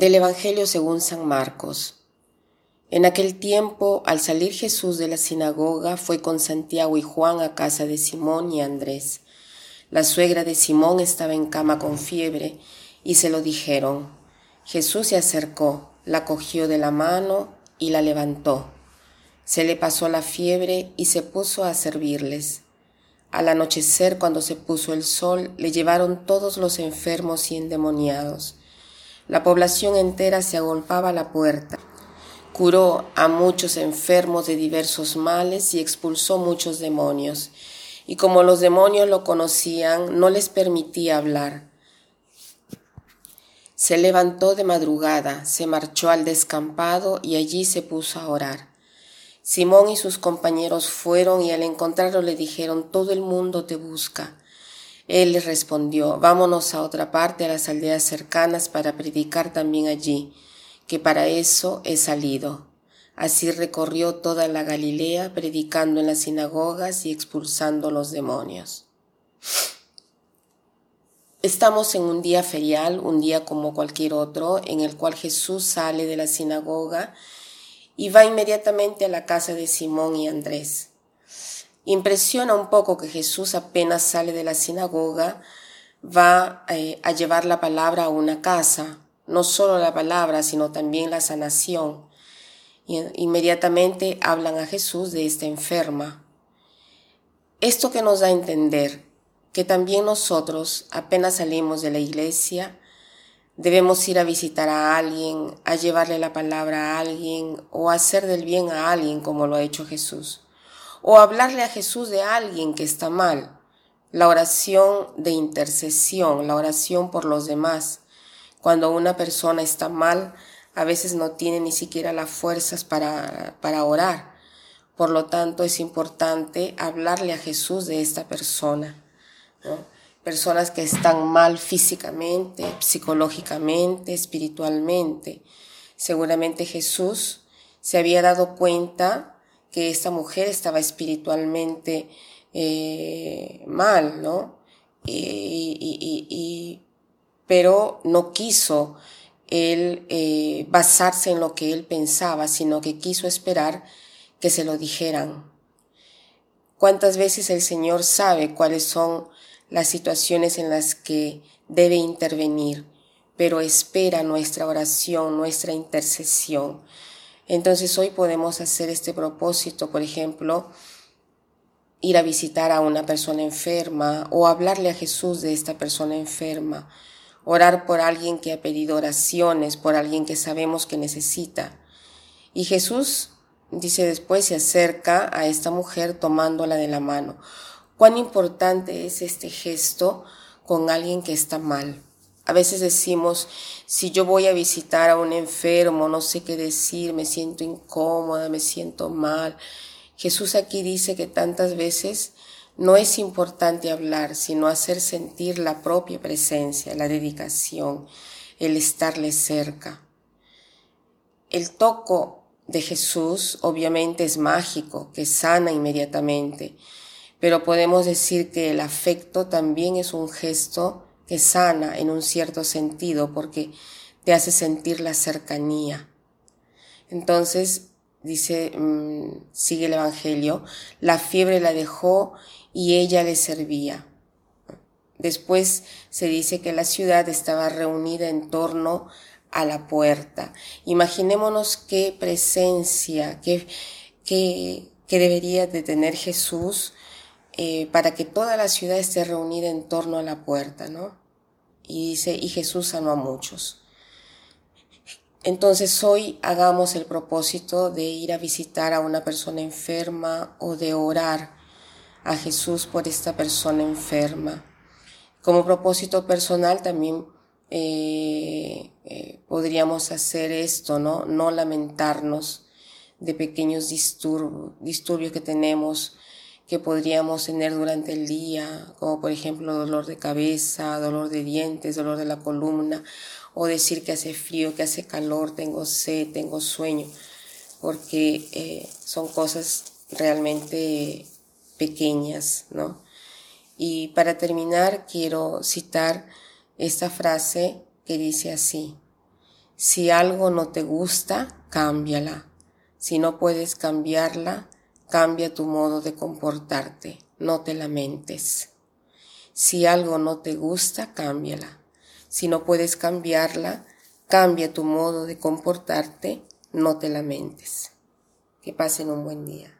Del Evangelio según San Marcos. En aquel tiempo, al salir Jesús de la sinagoga, fue con Santiago y Juan a casa de Simón y Andrés. La suegra de Simón estaba en cama con fiebre, y se lo dijeron. Jesús se acercó, la cogió de la mano y la levantó. Se le pasó la fiebre y se puso a servirles. Al anochecer, cuando se puso el sol, le llevaron todos los enfermos y endemoniados la población entera se agolpaba a la puerta. Curó a muchos enfermos de diversos males y expulsó muchos demonios. Y como los demonios lo conocían, no les permitía hablar. Se levantó de madrugada, se marchó al descampado y allí se puso a orar. Simón y sus compañeros fueron y al encontrarlo le dijeron, todo el mundo te busca. Él les respondió, vámonos a otra parte, a las aldeas cercanas, para predicar también allí, que para eso he salido. Así recorrió toda la Galilea, predicando en las sinagogas y expulsando los demonios. Estamos en un día ferial, un día como cualquier otro, en el cual Jesús sale de la sinagoga y va inmediatamente a la casa de Simón y Andrés. Impresiona un poco que Jesús apenas sale de la sinagoga, va eh, a llevar la palabra a una casa, no solo la palabra, sino también la sanación. Y inmediatamente hablan a Jesús de esta enferma. Esto que nos da a entender que también nosotros, apenas salimos de la iglesia, debemos ir a visitar a alguien, a llevarle la palabra a alguien o hacer del bien a alguien como lo ha hecho Jesús o hablarle a Jesús de alguien que está mal. La oración de intercesión, la oración por los demás. Cuando una persona está mal, a veces no tiene ni siquiera las fuerzas para, para orar. Por lo tanto, es importante hablarle a Jesús de esta persona. Personas que están mal físicamente, psicológicamente, espiritualmente. Seguramente Jesús se había dado cuenta que esta mujer estaba espiritualmente eh, mal, ¿no? Y, pero no quiso él eh, basarse en lo que él pensaba, sino que quiso esperar que se lo dijeran. ¿Cuántas veces el Señor sabe cuáles son las situaciones en las que debe intervenir, pero espera nuestra oración, nuestra intercesión? Entonces hoy podemos hacer este propósito, por ejemplo, ir a visitar a una persona enferma o hablarle a Jesús de esta persona enferma, orar por alguien que ha pedido oraciones, por alguien que sabemos que necesita. Y Jesús, dice después, se acerca a esta mujer tomándola de la mano. Cuán importante es este gesto con alguien que está mal. A veces decimos, si yo voy a visitar a un enfermo, no sé qué decir, me siento incómoda, me siento mal. Jesús aquí dice que tantas veces no es importante hablar, sino hacer sentir la propia presencia, la dedicación, el estarle cerca. El toco de Jesús obviamente es mágico, que sana inmediatamente, pero podemos decir que el afecto también es un gesto que sana en un cierto sentido porque te hace sentir la cercanía. Entonces, dice, mm, sigue el Evangelio, la fiebre la dejó y ella le servía. Después se dice que la ciudad estaba reunida en torno a la puerta. Imaginémonos qué presencia, qué, qué, debería de tener Jesús eh, para que toda la ciudad esté reunida en torno a la puerta, ¿no? Y dice, y Jesús sanó a muchos. Entonces hoy hagamos el propósito de ir a visitar a una persona enferma o de orar a Jesús por esta persona enferma. Como propósito personal también eh, eh, podríamos hacer esto, ¿no? No lamentarnos de pequeños disturbios que tenemos que podríamos tener durante el día, como por ejemplo dolor de cabeza, dolor de dientes, dolor de la columna, o decir que hace frío, que hace calor, tengo sed, tengo sueño, porque eh, son cosas realmente pequeñas, ¿no? Y para terminar, quiero citar esta frase que dice así, Si algo no te gusta, cámbiala. Si no puedes cambiarla, cambia tu modo de comportarte, no te lamentes. Si algo no te gusta, cámbiala. Si no puedes cambiarla, cambia tu modo de comportarte, no te lamentes. Que pasen un buen día.